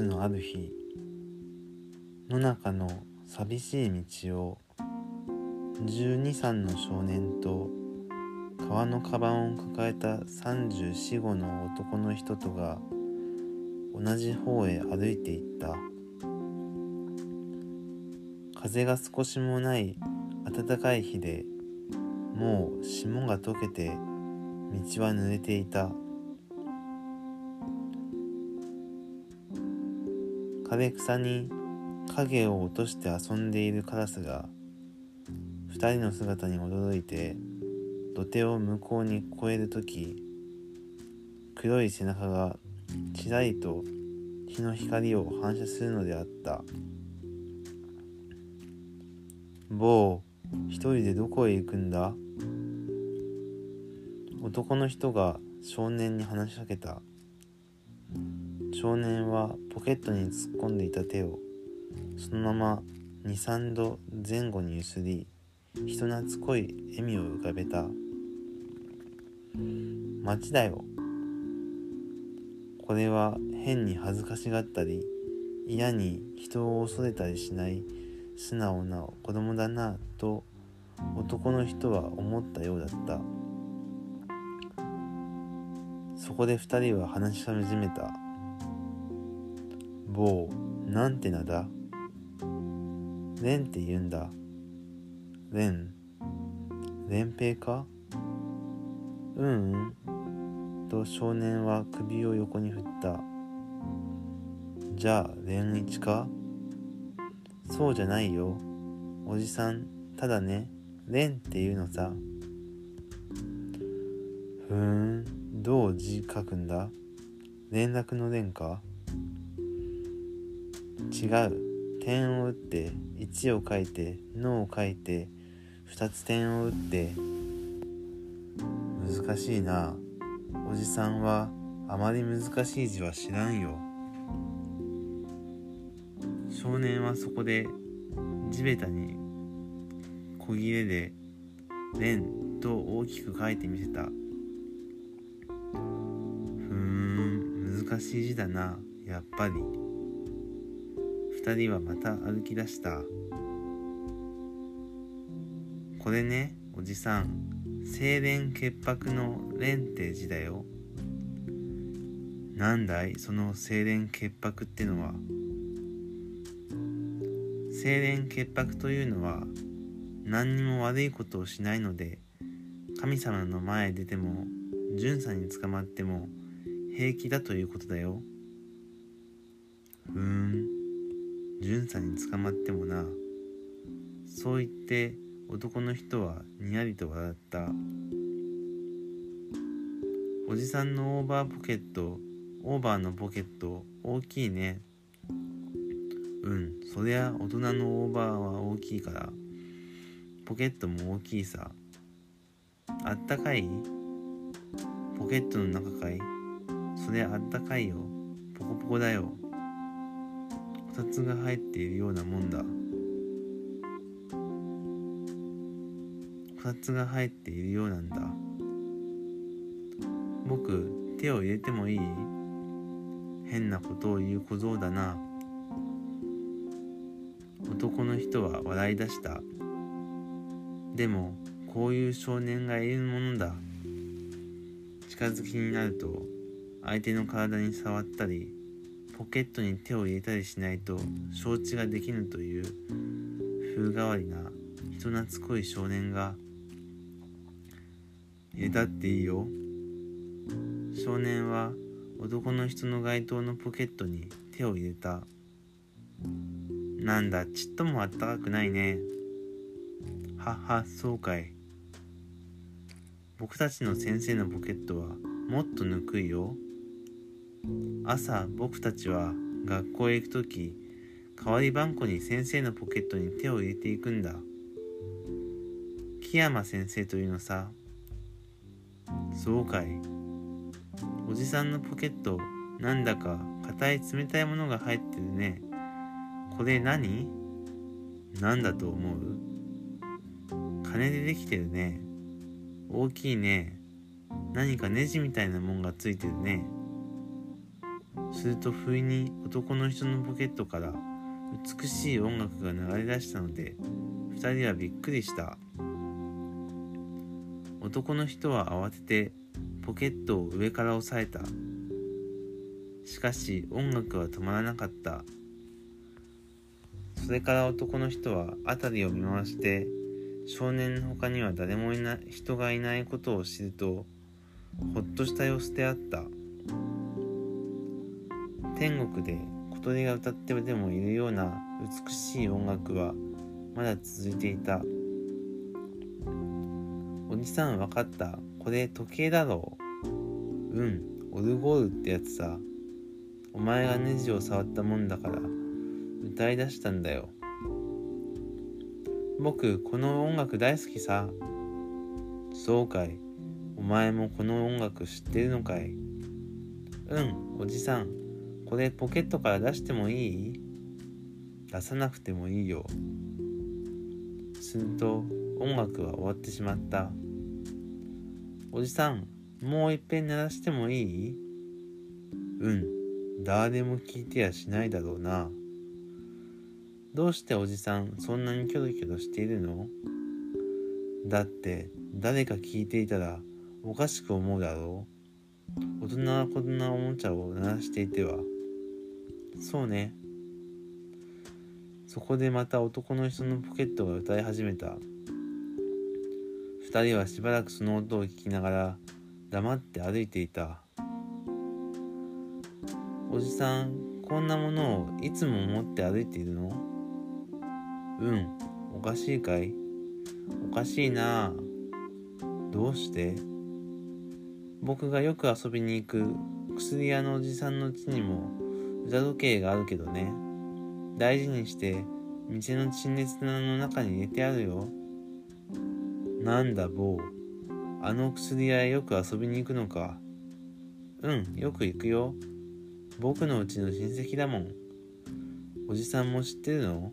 のある日野中の寂しい道を12,3の少年と革のカバンを抱えた34,5の男の人とが同じ方へ歩いていった。風が少しもない暖かい日でもう霜が溶けて道は濡れていた。枯れ草に影を落として遊んでいるカラスが二人の姿に驚いて土手を向こうに越える時黒い背中がちらりと日の光を反射するのであった。坊一人でどこへ行くんだ？男の人が少年に話しかけた。少年はポケットに突っ込んでいた手をそのまま23度前後にゆすり人懐っこい笑みを浮かべた街だよ。これは変に恥ずかしがったり嫌に人を恐れたりしない素直な子供だなと男の人は思ったようだった。そこで二人は話し始めた。坊なんて名だ？レンって言うんだ。レン連平かうんうん。と少年は首を横に振った。じゃあ蓮一か？そうじゃないよ。おじさんただね。蓮っていうのさ。ふーん。どう字書くんだ？連絡の連か違う。点を打って1を書いてのを書いて2つ点を打って難しいな。おじさんはあまり難しい字は知らんよ。少年はそこで地べたに小切れで「蓮」と大きく書いてみせた。ふーん難しい字だな。やっぱり。二人はまた歩き出した。これねおじさん清廉潔白の蓮って字だよ。なんだいその清廉潔白ってのは？清廉潔白というのは何にも悪いことをしないので神様の前へ出ても巡査に捕まっても平気だということだよ。ふーん。巡査に捕まってもな。そう言って男の人はにやりと笑った。おじさんのオーバーポケットオーバーのポケット大きいね。うんそりゃ大人のオーバーは大きいから。ポケットも大きいさ。あったかい？ポケットの中かい？そりゃあったかいよ。ポコポコだよ。こたつが入っているようなもんだ。こたつが入っているようなんだ。僕手を入れてもいい？変なことを言う小僧だな。男の人は笑い出した。でもこういう少年がいるものだ。近づきになると相手の体に触ったりポケットに手を入れたりしないと承知ができぬという風変わりな人懐っこい少年が入れたっていいよ。少年は男の人の街灯のポケットに手を入れた。なんだちっともあったかくないね。ははそうかい。僕たちの先生のポケットはもっとぬくいよ。朝僕たちは学校へ行く時代わり番号に先生のポケットに手を入れていくんだ。木山先生というのさ。そうかい。おじさんのポケットなんだか硬い冷たいものが入ってるね。これ何？なんだと思う？金でできてるね。大きいね。何かネジみたいなもんがついてるね。すると不意に男の人のポケットから美しい音楽が流れ出したので2人はびっくりした。男の人は慌ててポケットを上から押さえた。しかし音楽は止まらなかった。それから男の人は辺りを見回して少年の他には誰もいない人がいないことを知るとほっとした様子であった。天国で小鳥が歌ってでもいるような美しい音楽はまだ続いていた。おじさん分かった。これ時計だろう。うんオルゴールってやつさ。お前がネジを触ったもんだから歌い出したんだよ。僕この音楽大好きさ。そうかい。お前もこの音楽知ってるのかい。うんおじさん。これポケットから出してもいい？出さなくてもいいよ。すると音楽は終わってしまった。おじさんもういっぺん鳴らしてもいい？うん。誰も聞いてやしないだろうな。どうしておじさんそんなにキョロキョロしているの？だって誰か聞いていたらおかしく思うだろう。大人はこんなおもちゃを鳴らしていてはそうね。そこでまた男の人のポケットが歌い始めた。二人はしばらくその音を聞きながら黙って歩いていた。おじさんこんなものをいつも持って歩いているの？うんおかしいかい？おかしいな。どうして？僕がよく遊びに行く薬屋のおじさんの家にも腕時計があるけどね。大事にして店の陳列棚の中に入れてあるよ。なんだ坊。あの薬屋へよく遊びに行くのか。うんよく行くよ。僕のうちの親戚だもん。おじさんも知ってるの？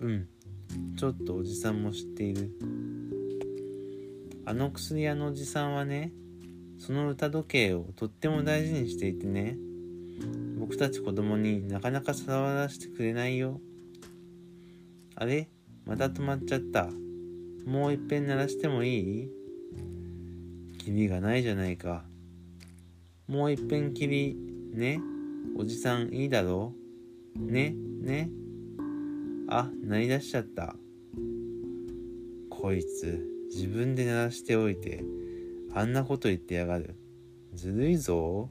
うんちょっとおじさんも知っている。あの薬屋のおじさんはねその歌時計をとっても大事にしていてね。僕たち子供になかなか触らせてくれないよ。あれ？また止まっちゃった。もういっぺん鳴らしてもいい？キリがないじゃないか。もういっぺんきり。ね？おじさんいいだろ？うね？ね？あ、鳴り出しちゃった。こいつ、自分で鳴らしておいて、あんなこと言ってやがる。ずるいぞ。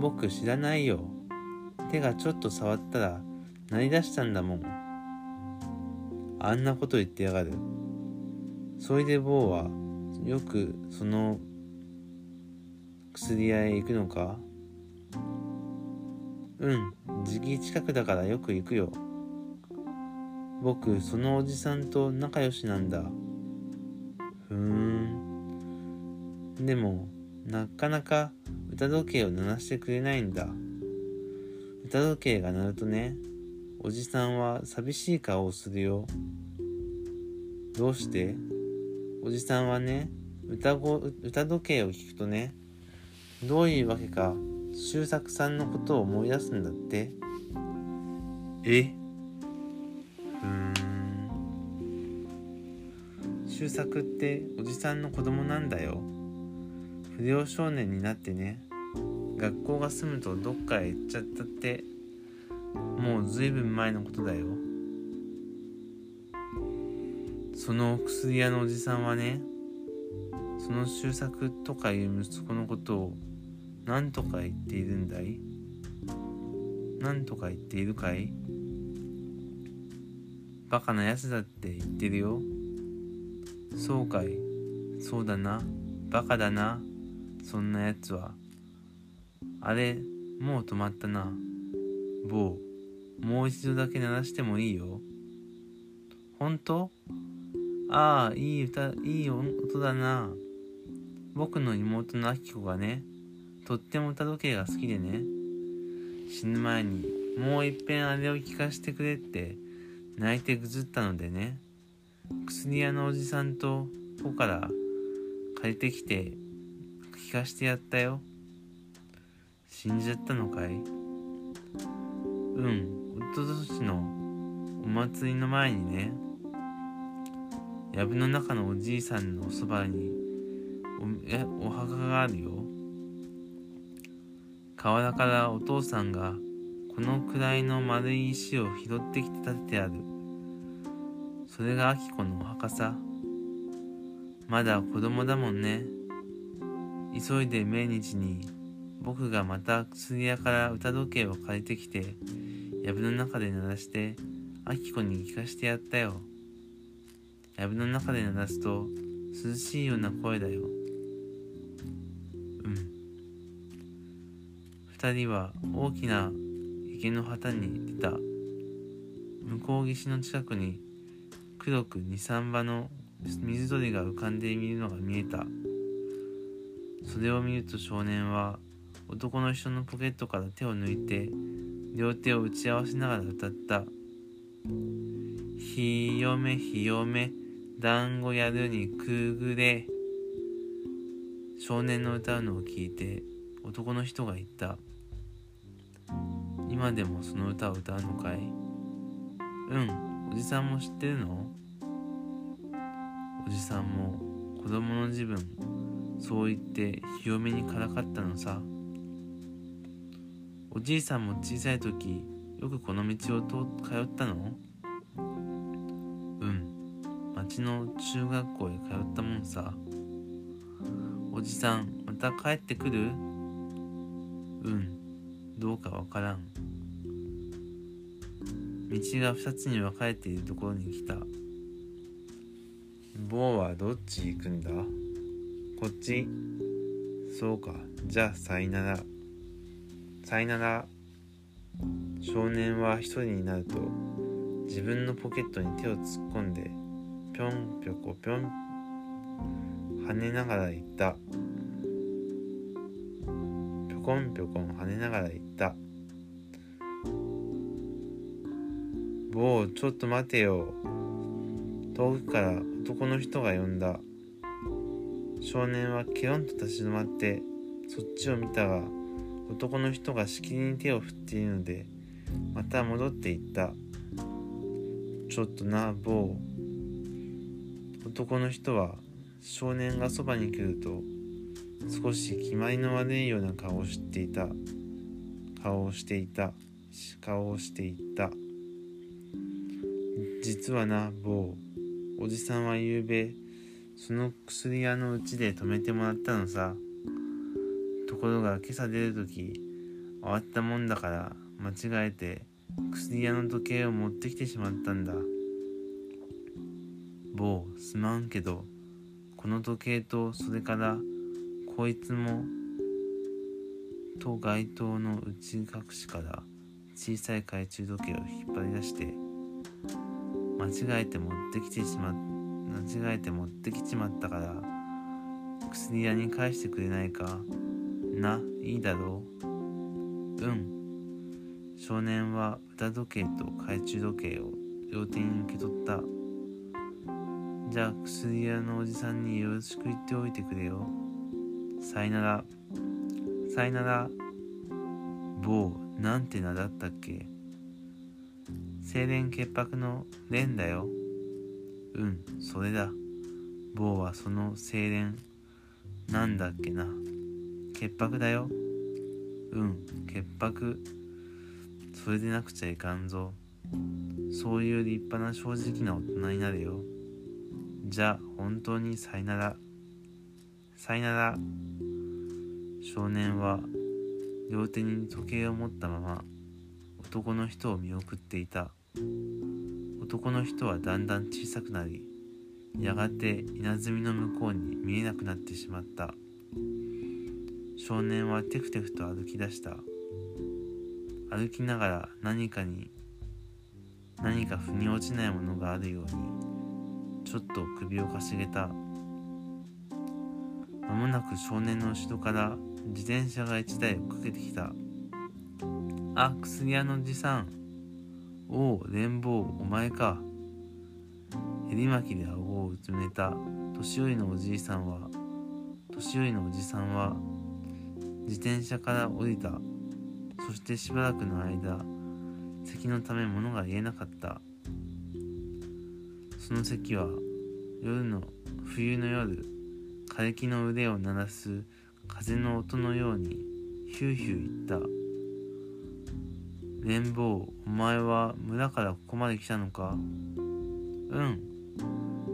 僕知らないよ。手がちょっと触ったら、鳴り出したんだもん。あんなこと言ってやがる。それで坊は、よくその薬屋へ行くのか？うん時期近くだからよく行くよ僕そのおじさんと仲良しなんだふーんでもなかなか歌時計を鳴らしてくれないんだ。歌時計が鳴るとねおじさんは寂しい顔をするよ。どうして？おじさんはね歌ご歌時計を聞くとねどういうわけか周作さんのことを思い出すんだって。え？ふん。周作っておじさんの子供なんだよ。不良少年になってね学校が済むとどっかへ行っちゃったってもうずいぶん前のことだよ。その薬屋のおじさんはねその周作とかいう息子のことを何とか言っているんだい？何とか言っているかい？バカなやつだって言ってるよ。そうかい。そうだな。バカだな。そんなやつは。あれもう止まったな。坊もう一度だけ鳴らしてもいいよ。本当？ああいい歌いい音だな。僕の妹のあきこがねとっても歌時計が好きでね。死ぬ前にもういっぺんあれを聞かせてくれって泣いてぐずったのでね。薬屋のおじさんと子から借りてきて聞かしてやったよ。死んじゃったのかい？うんおととしのお祭りの前にね藪の中のおじいさんのおそばにおお墓があるよ。河原からお父さんがこのくらいの丸い石を拾ってきて建ててある。それが明子のお墓さ。まだ子供だもんね。急いで命日に僕がまた薬屋から歌時計を借りてきて藪の中で鳴らして明子に聞かしてやったよ。藪の中で鳴らすと涼しいような声だよ。うん。二人は大きな池の旗に出た。向こう岸の近くに黒く二三羽の水鳥が浮かんでいるのが見えた。それを見ると少年は男の人のポケットから手を抜いて両手を打ち合わせながら歌った「ひよめひよめ団子やるにくぐれ」少年の歌うのを聞いて男の人が言った「今でもその歌を歌うのかい?」「うんおじさんも知ってるの?」おじさんも子供の自分そう言って日嫁にからかったのさおじいさんも小さい時よくこの道を通ったの？うん。町の中学校へ通ったもんさ。おじさんまた帰ってくる？うん。どうかわからん。道が二つに分かれているところに来た。坊はどっち行くんだ？こっち？そうか。じゃあさいなら。さいなら少年は一人になると自分のポケットに手を突っ込んでぴょんぴょこぴょん跳ねながら言った。ぴょこんぴょこん跳ねながら言った。坊ちょっと待てよ。遠くから男の人が呼んだ。少年はケロンと立ち止まってそっちを見たが男の人がしきりに手を振っているのでまた戻っていった。ちょっとな坊男の人は少年がそばに来ると少し決まりの悪いような顔をしていた。顔をしていた。顔をしていた。実はな坊おじさんはゆうべその薬屋のうちで泊めてもらったのさ。ところが今朝出る時慌てたもんだから間違えて薬屋の時計を持ってきてしまったんだ。坊すまんけどこの時計とそれからこいつもと街灯の内隠しから小さい懐中時計を引っ張り出して間違えて持ってきてしま間違えて持ってきちまったから薬屋に返してくれないか？ないいだろう。うん。少年は歌時計と懐中時計を両手に受け取った。じゃあ薬屋のおじさんによろしく言っておいてくれよ。さいなら。さいなら。某なんて名だったっけ。清廉潔白の蓮だよ。うんそれだ。某はその清廉。なんだっけな。潔白だよ。うん潔白。それでなくちゃいかんぞ。そういう立派な正直な大人になれよ。じゃあ本当にさいなら。さいなら。少年は両手に時計を持ったまま男の人を見送っていた。男の人はだんだん小さくなりやがて稲積の向こうに見えなくなってしまった。少年はテクテクと歩き出した。歩きながら何かに何か腑に落ちないものがあるようにちょっと首をかしげた。間もなく少年の後ろから自転車が一台追っかけてきた。あ薬屋のおじさん。おお連坊お前か。襟巻きで顎をうつめた。年寄りのおじいさんは年寄りのおじさんは自転車から降りた。そしてしばらくの間咳のため物が言えなかった。その咳は夜の冬の夜枯れ木の腕を鳴らす風の音のようにヒューヒュー言った連坊お前は村からここまで来たのかうん。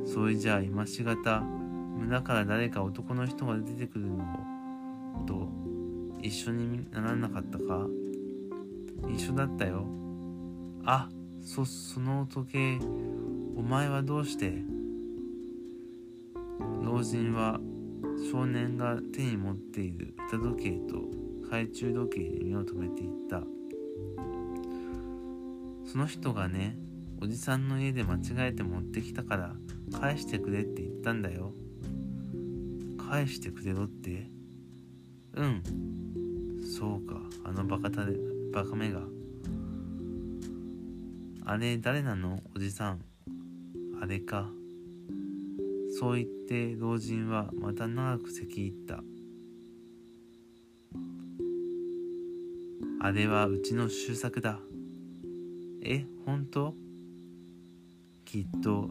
それじゃあ今しがた村から誰か男の人が出てくるのをと一緒にならなかったか？一緒だったよ。あそその時計お前はどうして？老人は少年が手に持っている歌時計と懐中時計に目を留めていった。その人がねおじさんの家で間違えて持ってきたから返してくれって言ったんだよ。返してくれろって。うん。そうか。あのバカタレバカめが。あれ誰なの？おじさん。あれか。そう言って老人はまた長く咳入った。あれはうちの周作だ。え本当？きっと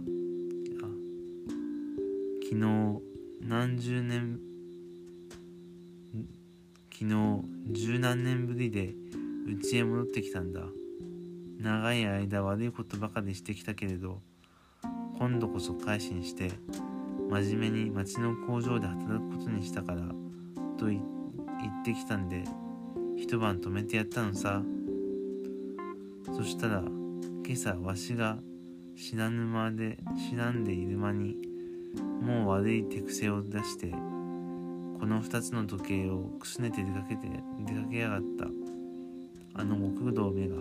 昨日何十年昨日十何年ぶりで家へ戻ってきたんだ。長い間悪いことばかりしてきたけれど今度こそ改心して真面目に町の工場で働くことにしたからと言ってきたんで一晩泊めてやったのさ。そしたら今朝わしが知らぬ間で知らんでいる間にもう悪い手癖を出してこの2つの時計をくすねて出かけて出かけやがった。あの極道目が。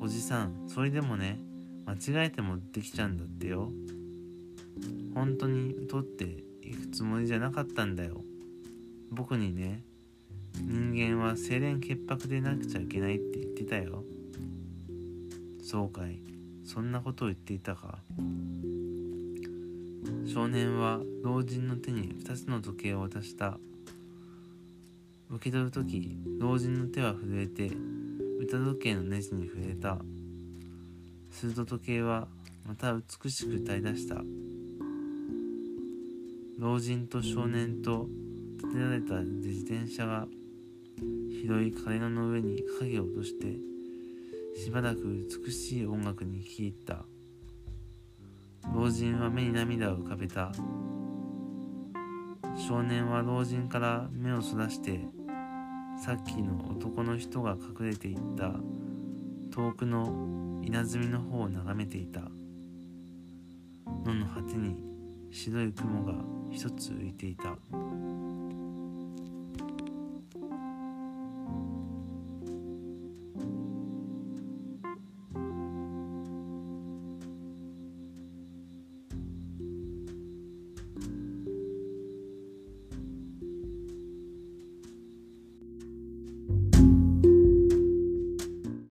おじさんそれでもね間違えて持ってきちゃうんだってよ。本当に取っていくつもりじゃなかったんだよ。僕にね人間は清廉潔白でなくちゃいけないって言ってたよ。そうかい。そんなことを言っていたか。少年は老人の手に2つの時計を渡した。受け取る時老人の手は震えて歌時計のネジに触れた。すると時計はまた美しく歌い出した。老人と少年と立てられた自転車が広い枯れ野の上に影を落としてしばらく美しい音楽に聴き入った。老人は目に涙を浮かべた。少年は老人から目をそらしてさっきの男の人が隠れていった。遠くの稲積の方を眺めていた。野の果てに白い雲が一つ浮いていた。